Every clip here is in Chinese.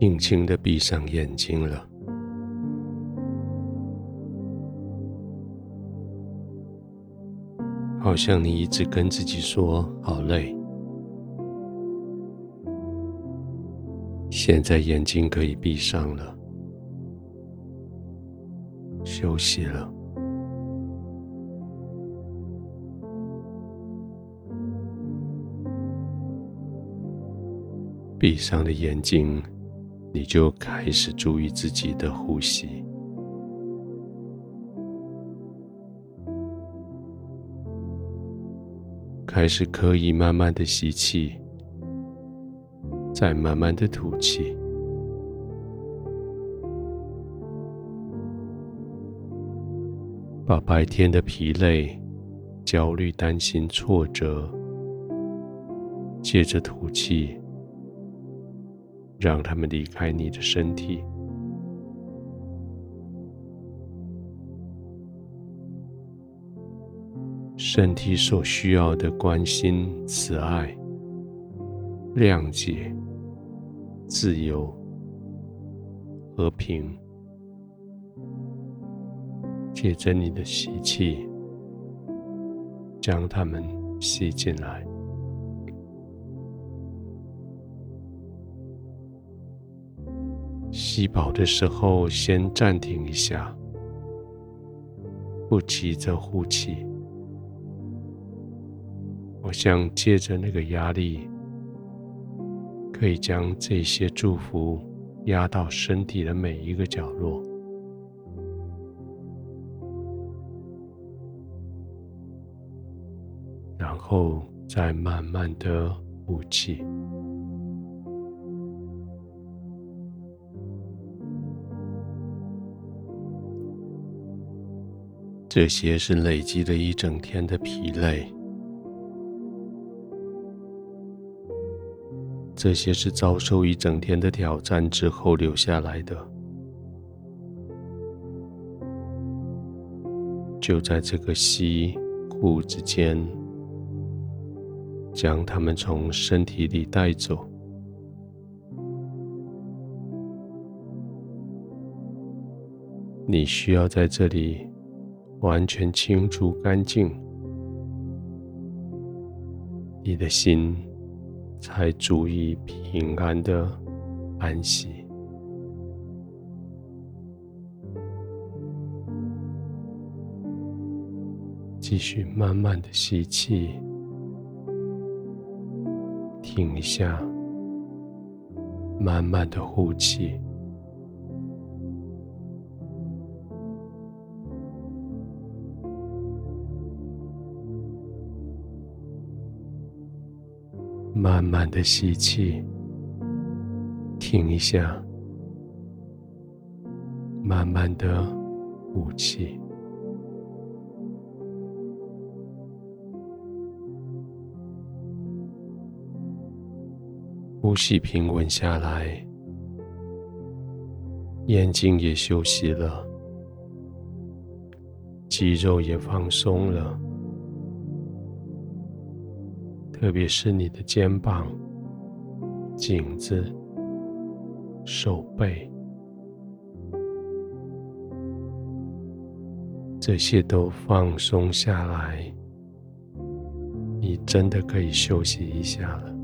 轻轻的闭上眼睛了，好像你一直跟自己说好累。现在眼睛可以闭上了，休息了。闭上了眼睛，你就开始注意自己的呼吸，开始可以慢慢的吸气，再慢慢的吐气，把白天的疲累、焦虑、担心、挫折，借着吐气。让他们离开你的身体，身体所需要的关心、慈爱、谅解、自由、和平，借着你的吸气，将它们吸进来。吸饱的时候，先暂停一下，不急着呼气。我想借着那个压力，可以将这些祝福压到身体的每一个角落，然后再慢慢的呼气。这些是累积了一整天的疲累，这些是遭受一整天的挑战之后留下来的。就在这个吸呼之间，将它们从身体里带走。你需要在这里。完全清除干净，你的心才足以平安的安息。继续慢慢的吸气，停下，慢慢的呼气。慢慢的吸气，停一下，慢慢的呼气，呼吸平稳下来，眼睛也休息了，肌肉也放松了。特别是你的肩膀、颈子、手背，这些都放松下来，你真的可以休息一下了。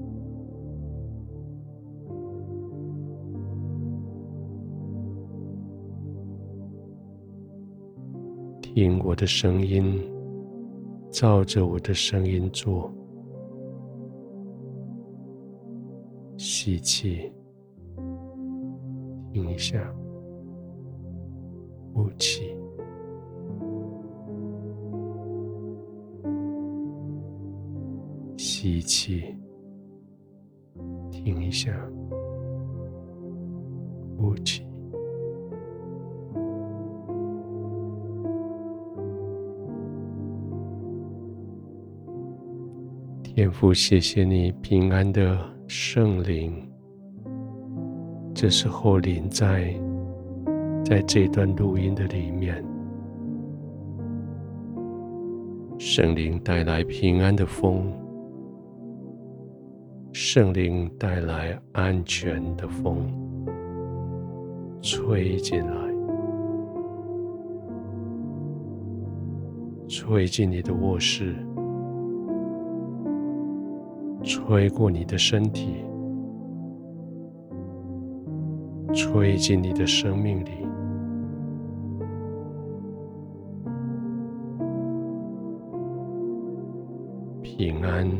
听我的声音，照着我的声音做。吸气，停一下，呼气，吸气，停一下，呼气。天父，谢谢你平安的。圣灵，这时候临在在这段录音的里面，圣灵带来平安的风，圣灵带来安全的风，吹进来，吹进你的卧室，吹过你的身体，吹进你的生命里，平安、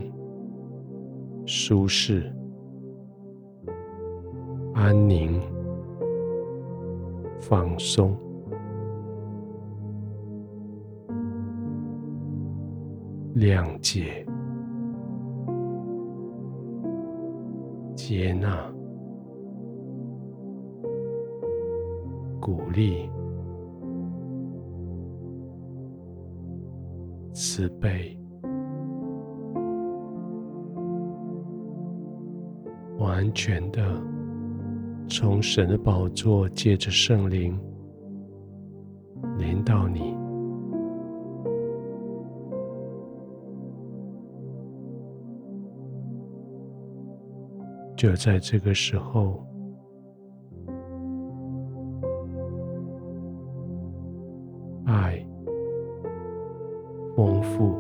舒适、安宁。放松，谅解，接纳，鼓励，慈悲，完全的。从神的宝座借着圣灵连到你，就在这个时候，爱丰富、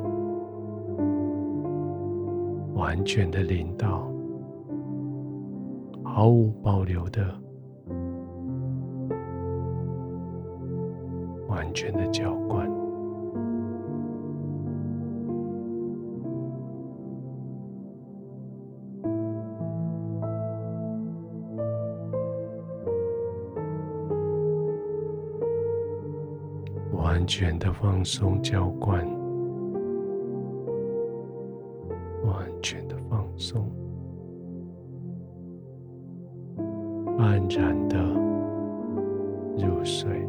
完全的临到。毫无保留的、完全的浇灌，完全的放松浇灌，完全的放松。安然的入睡。